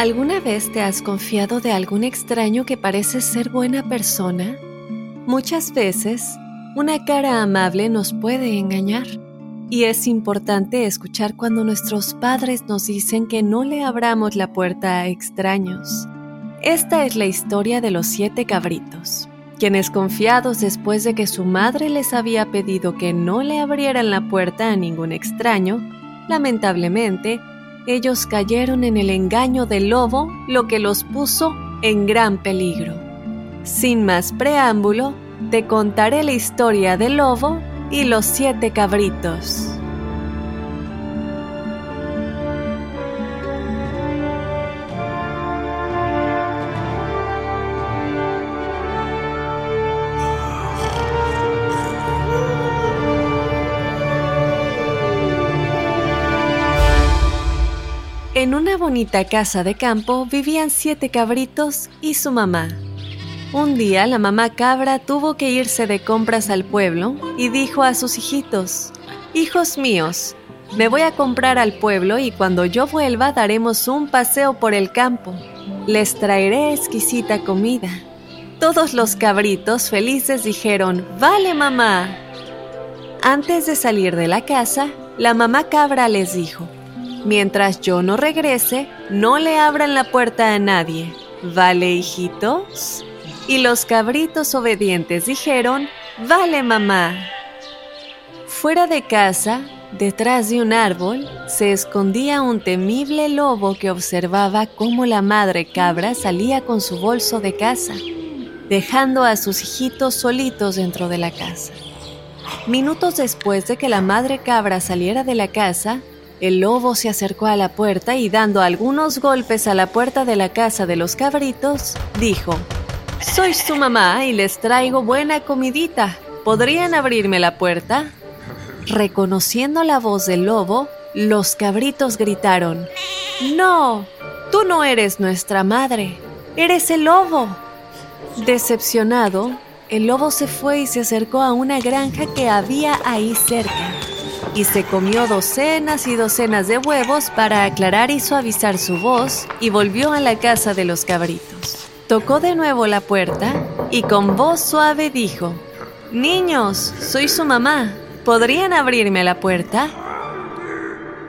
¿Alguna vez te has confiado de algún extraño que parece ser buena persona? Muchas veces, una cara amable nos puede engañar. Y es importante escuchar cuando nuestros padres nos dicen que no le abramos la puerta a extraños. Esta es la historia de los siete cabritos, quienes confiados después de que su madre les había pedido que no le abrieran la puerta a ningún extraño, lamentablemente ellos cayeron en el engaño del lobo, lo que los puso en gran peligro. Sin más preámbulo, te contaré la historia del lobo y los siete cabritos. En una bonita casa de campo vivían siete cabritos y su mamá. Un día la mamá cabra tuvo que irse de compras al pueblo y dijo a sus hijitos, Hijos míos, me voy a comprar al pueblo y cuando yo vuelva daremos un paseo por el campo. Les traeré exquisita comida. Todos los cabritos felices dijeron, Vale mamá. Antes de salir de la casa, la mamá cabra les dijo, Mientras yo no regrese, no le abran la puerta a nadie. ¿Vale, hijitos? Y los cabritos obedientes dijeron, Vale, mamá. Fuera de casa, detrás de un árbol, se escondía un temible lobo que observaba cómo la madre cabra salía con su bolso de casa, dejando a sus hijitos solitos dentro de la casa. Minutos después de que la madre cabra saliera de la casa, el lobo se acercó a la puerta y dando algunos golpes a la puerta de la casa de los cabritos, dijo, Soy su mamá y les traigo buena comidita. ¿Podrían abrirme la puerta? Reconociendo la voz del lobo, los cabritos gritaron, No, tú no eres nuestra madre, eres el lobo. Decepcionado, el lobo se fue y se acercó a una granja que había ahí cerca y se comió docenas y docenas de huevos para aclarar y suavizar su voz y volvió a la casa de los cabritos. Tocó de nuevo la puerta y con voz suave dijo, Niños, soy su mamá, ¿podrían abrirme la puerta?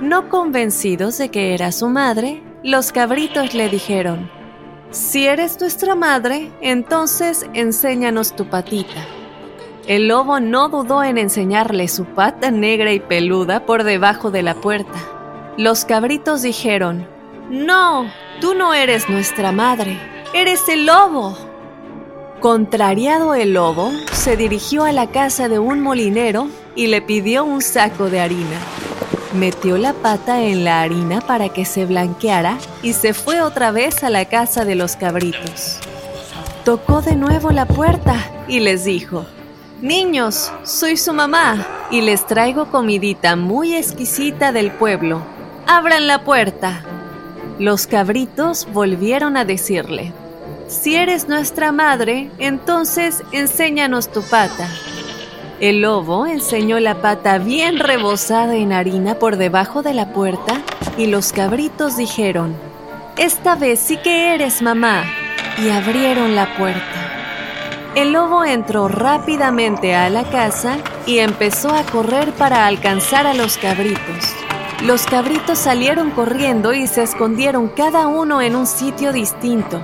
No convencidos de que era su madre, los cabritos le dijeron, Si eres nuestra madre, entonces enséñanos tu patita. El lobo no dudó en enseñarle su pata negra y peluda por debajo de la puerta. Los cabritos dijeron, No, tú no eres nuestra madre, eres el lobo. Contrariado el lobo, se dirigió a la casa de un molinero y le pidió un saco de harina. Metió la pata en la harina para que se blanqueara y se fue otra vez a la casa de los cabritos. Tocó de nuevo la puerta y les dijo, Niños, soy su mamá y les traigo comidita muy exquisita del pueblo. Abran la puerta. Los cabritos volvieron a decirle, Si eres nuestra madre, entonces enséñanos tu pata. El lobo enseñó la pata bien rebosada en harina por debajo de la puerta y los cabritos dijeron, Esta vez sí que eres mamá, y abrieron la puerta. El lobo entró rápidamente a la casa y empezó a correr para alcanzar a los cabritos. Los cabritos salieron corriendo y se escondieron cada uno en un sitio distinto.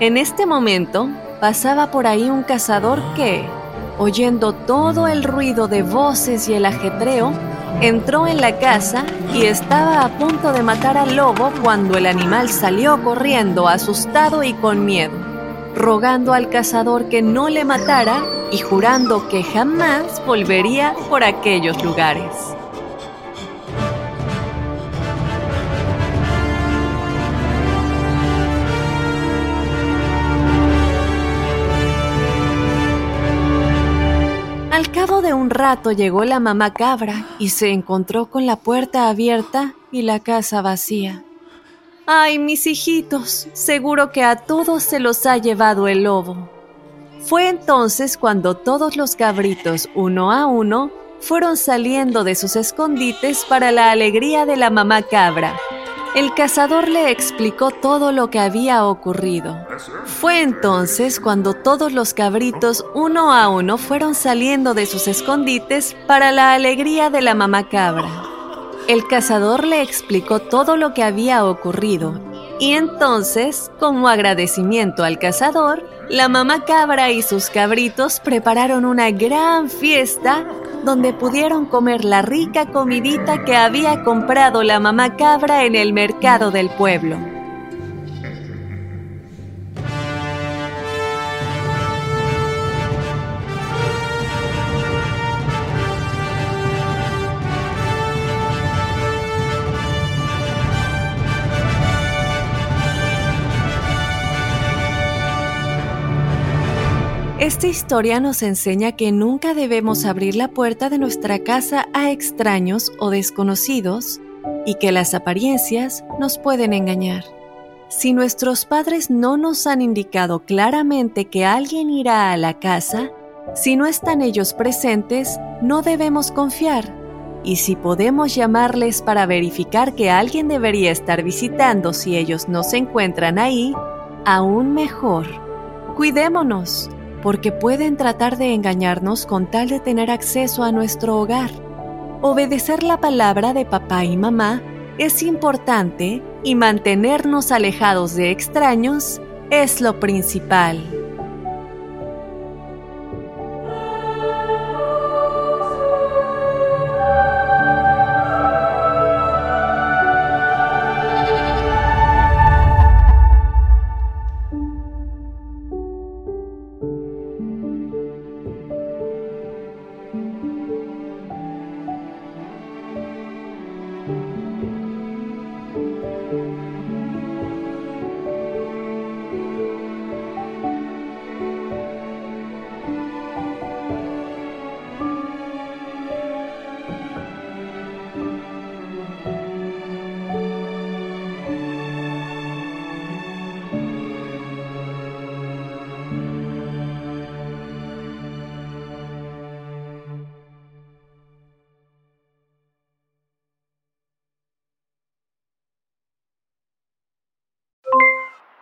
En este momento pasaba por ahí un cazador que, oyendo todo el ruido de voces y el ajetreo, entró en la casa y estaba a punto de matar al lobo cuando el animal salió corriendo asustado y con miedo, rogando al cazador que no le matara y jurando que jamás volvería por aquellos lugares. Al cabo de un rato llegó la mamá cabra y se encontró con la puerta abierta y la casa vacía. ¡Ay, mis hijitos! Seguro que a todos se los ha llevado el lobo. Fue entonces cuando todos los cabritos, uno a uno, fueron saliendo de sus escondites para la alegría de la mamá cabra. El cazador le explicó todo lo que había ocurrido. Fue entonces cuando todos los cabritos uno a uno fueron saliendo de sus escondites para la alegría de la mamá cabra. El cazador le explicó todo lo que había ocurrido y entonces, como agradecimiento al cazador, la mamá cabra y sus cabritos prepararon una gran fiesta donde pudieron comer la rica comidita que había comprado la mamá cabra en el mercado del pueblo. Esta historia nos enseña que nunca debemos abrir la puerta de nuestra casa a extraños o desconocidos y que las apariencias nos pueden engañar. Si nuestros padres no nos han indicado claramente que alguien irá a la casa, si no están ellos presentes, no debemos confiar. Y si podemos llamarles para verificar que alguien debería estar visitando si ellos no se encuentran ahí, aún mejor. Cuidémonos porque pueden tratar de engañarnos con tal de tener acceso a nuestro hogar. Obedecer la palabra de papá y mamá es importante y mantenernos alejados de extraños es lo principal.